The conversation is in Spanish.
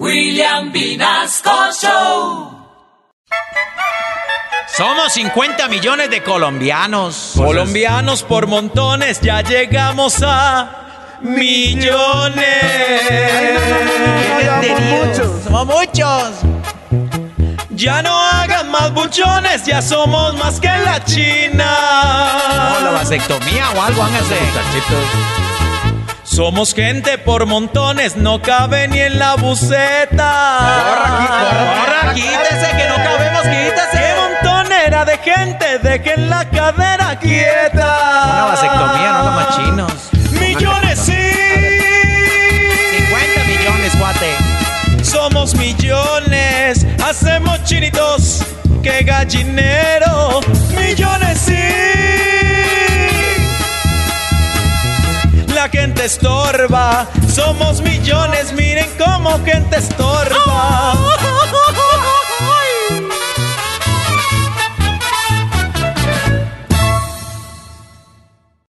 William Vinasco Show. Somos 50 millones de colombianos. Colombianos por montones, ya llegamos a millones. Somos muchos. Ya no hagan más buchones, ya somos más que la China. la vasectomía o algo, háganse. Somos gente por montones, no cabe ni en la buceta. Corra quítese, que no cabemos, quítese. ¡Qué montonera de gente! Dejen la cadera quieta. Una vasectomía, no los machinos. Millones, sí. 50 millones, guate. Somos millones, hacemos chinitos, que gallinero. Gente estorba, somos millones, miren cómo gente estorba.